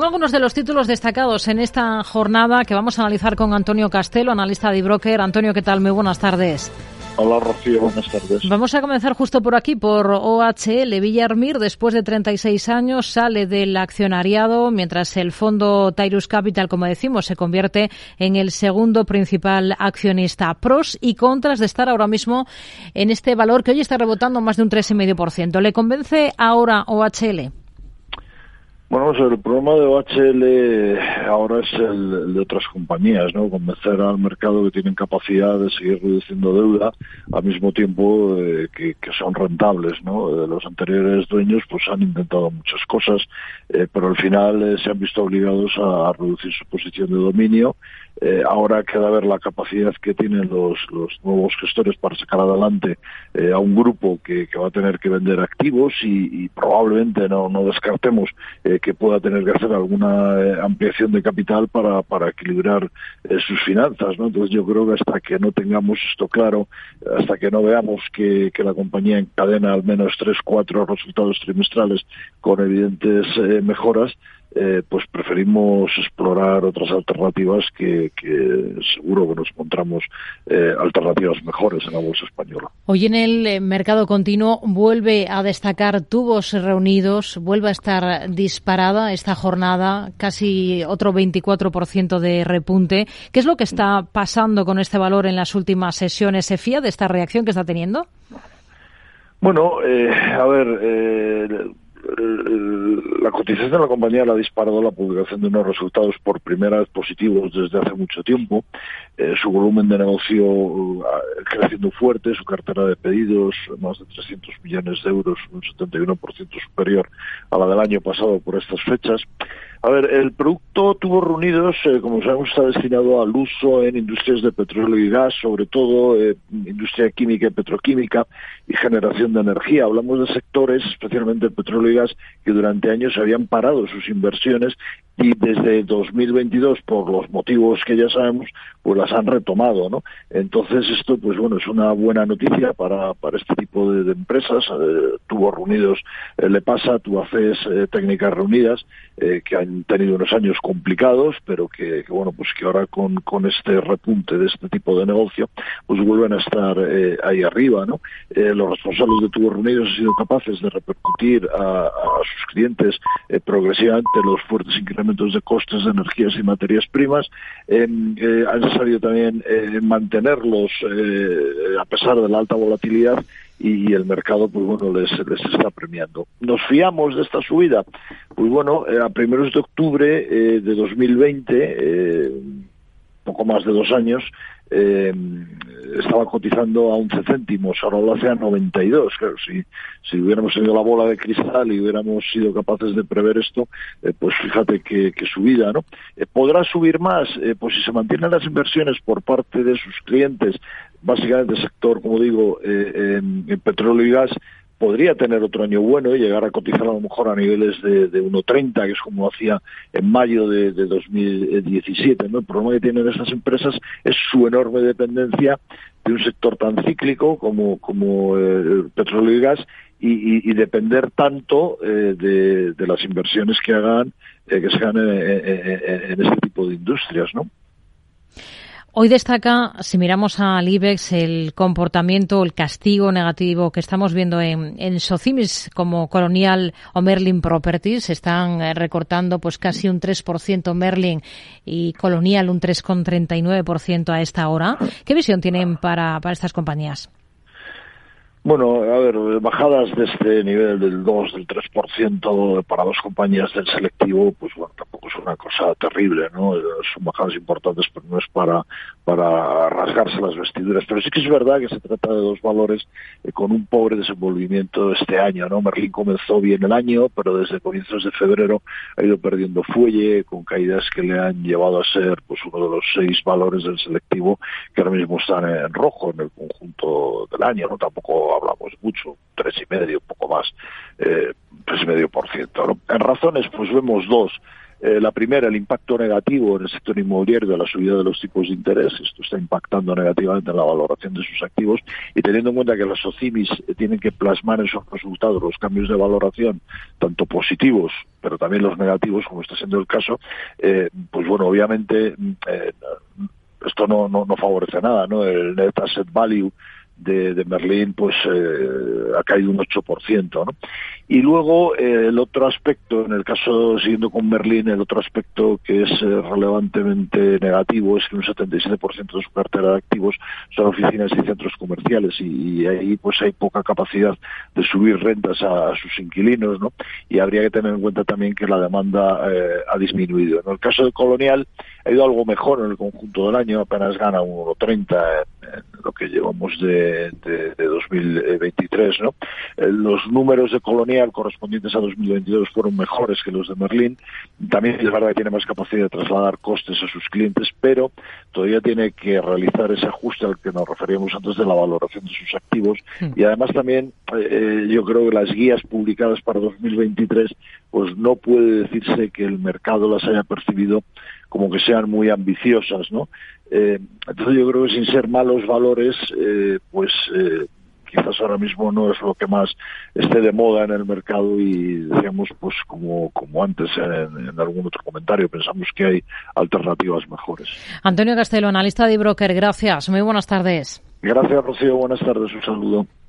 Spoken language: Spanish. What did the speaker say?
Algunos de los títulos destacados en esta jornada que vamos a analizar con Antonio Castelo, analista de Broker. Antonio, ¿qué tal? Muy buenas tardes. Hola Rocío, buenas tardes. Vamos a comenzar justo por aquí, por OHL. Villarmir, después de 36 años, sale del accionariado, mientras el fondo Tyrus Capital, como decimos, se convierte en el segundo principal accionista. Pros y contras de estar ahora mismo en este valor que hoy está rebotando más de un 3,5%. ¿Le convence ahora OHL? Bueno, el problema de OHL ahora es el, de otras compañías, ¿no? Convencer al mercado que tienen capacidad de seguir reduciendo deuda al mismo tiempo eh, que, son rentables, ¿no? Eh, los anteriores dueños pues han intentado muchas cosas, eh, pero al final se han visto obligados a, reducir su posición de dominio. Ahora queda ver la capacidad que tienen los, los nuevos gestores para sacar adelante a un grupo que, va a tener que vender activos y, probablemente no, no descartemos que pueda tener que hacer alguna eh, ampliación de capital para, para equilibrar eh, sus finanzas. ¿no? Entonces yo creo que hasta que no tengamos esto claro, hasta que no veamos que, que la compañía encadena al menos tres, cuatro resultados trimestrales con evidentes eh, mejoras, eh, pues preferimos explorar otras alternativas que, seguro que nos encontramos eh, alternativas mejores en la bolsa española. Hoy en el eh, mercado continuo vuelve a destacar tubos reunidos, vuelve a estar disparada esta jornada, casi otro 24% de repunte. ¿Qué es lo que está pasando con este valor en las últimas sesiones? ¿Se fía de esta reacción que está teniendo? Bueno, a ver, la cotización de la compañía la ha disparado la publicación de unos resultados por primera vez positivos desde hace mucho tiempo. Eh, su volumen de negocio uh, creciendo fuerte, su cartera de pedidos más de 300 millones de euros, un 71% superior a la del año pasado por estas fechas. A ver, el producto tuvo reunidos, eh, como sabemos, está destinado al uso en industrias de petróleo y gas, sobre todo eh, industria química y petroquímica y generación de energía. Hablamos de sectores, especialmente el petróleo y gas, que durante años habían parado sus inversiones y desde 2022, por los motivos que ya sabemos, pues las han retomado, ¿no? Entonces esto, pues bueno, es una buena noticia para, para este tipo de, empresas. Eh, tuvo reunidos eh, Le Pasa, tuvo ACES Técnicas Reunidas, que han tenido unos años complicados, pero que, bueno, pues que ahora con, con este repunte de este tipo de negocio, pues vuelven a estar ahí arriba, ¿no? los responsables de Tubo Reunidos han sido capaces de repercutir a, sus clientes progresivamente los fuertes incrementos de costes de energías y materias primas. Eh, han sabido también eh, mantenerlos eh, a pesar de la alta volatilidad y, el mercado pues bueno les, les está premiando. ¿Nos fiamos de esta subida? Pues bueno, a primeros de octubre de 2020, poco más de dos años, eh, estaba cotizando a 11 céntimos, ahora lo hace a 92. Claro, si, si hubiéramos tenido la bola de cristal y hubiéramos sido capaces de prever esto, eh, pues fíjate que, subida, ¿no? Eh, ¿Podrá subir más? Pues si se mantienen las inversiones por parte de sus clientes, básicamente sector, como digo, en petróleo y gas, podría tener otro año bueno y llegar a cotizar a lo mejor a niveles de, de 1,30, que es como hacía en mayo de, 2017. ¿no? El problema que tienen esas empresas es su enorme dependencia de un sector tan cíclico como, como eh, petróleo y gas y, depender tanto eh, de, las inversiones que hagan, eh, que se hagan en, en, este tipo de industrias, ¿no? Hoy destaca, si miramos al IBEX, el comportamiento, el castigo negativo que estamos viendo en, en Socimis como Colonial o Merlin Properties. Están eh, recortando pues casi un 3% Merlin y Colonial un 3,39% a esta hora. ¿Qué visión tienen para, para estas compañías? Bueno, a ver, bajadas de este nivel del 2, del 3% para dos compañías del selectivo, pues bueno, tampoco es una cosa terrible, ¿no? Son bajadas importantes, pero no es para, para rasgarse las vestiduras. Pero sí que es verdad que se trata de dos valores eh, con un pobre desenvolvimiento este año, ¿no? Merlin comenzó bien el año, pero desde comienzos de febrero ha ido perdiendo fuelle, con caídas que le han llevado a ser pues uno de los seis valores del selectivo que ahora mismo están en rojo en el conjunto del año, ¿no? Tampoco hablamos mucho, tres y medio, un poco más, eh, tres y medio por ciento. En razones, pues vemos dos. Eh, la primera, el impacto negativo en el sector inmobiliario de la subida de los tipos de interés. Esto está impactando negativamente en la valoración de sus activos y teniendo en cuenta que las OCIMIS tienen que plasmar en sus resultados los cambios de valoración, tanto positivos, pero también los negativos, como está siendo el caso, eh, pues bueno, obviamente eh, esto no, no, no favorece nada, ¿no? El net asset value de, de Merlín pues eh, ha caído un 8%. ¿no? Y luego eh, el otro aspecto, en el caso, siguiendo con Merlín, el otro aspecto que es eh, relevantemente negativo es que un 77% de su cartera de activos son oficinas y centros comerciales y, ahí pues hay poca capacidad de subir rentas a, sus inquilinos, ¿no? Y habría que tener en cuenta también que la demanda ha disminuido. En el caso de Colonial ha ido algo mejor en el conjunto del año, apenas gana un 1,30 en lo que de, de, de 2023, ¿no? los números de Colonial correspondientes a 2022 fueron mejores que los de Merlín. También es verdad que tiene más capacidad de trasladar costes a sus clientes, pero todavía tiene que realizar ese ajuste al que nos referíamos antes de la valoración de sus activos. Hmm. Y además también eh, yo creo que las guías publicadas para 2023 pues no puede decirse que el mercado las haya percibido como que sean muy ambiciosas, ¿no? Eh, entonces yo creo que sin ser malos valores, eh, pues eh, quizás ahora mismo no es lo que más esté de moda en el mercado y decíamos pues como, como antes en, en algún otro comentario pensamos que hay alternativas mejores. Antonio Castelo, analista de broker, gracias. Muy buenas tardes. Gracias, Rocío. Buenas tardes. Un saludo.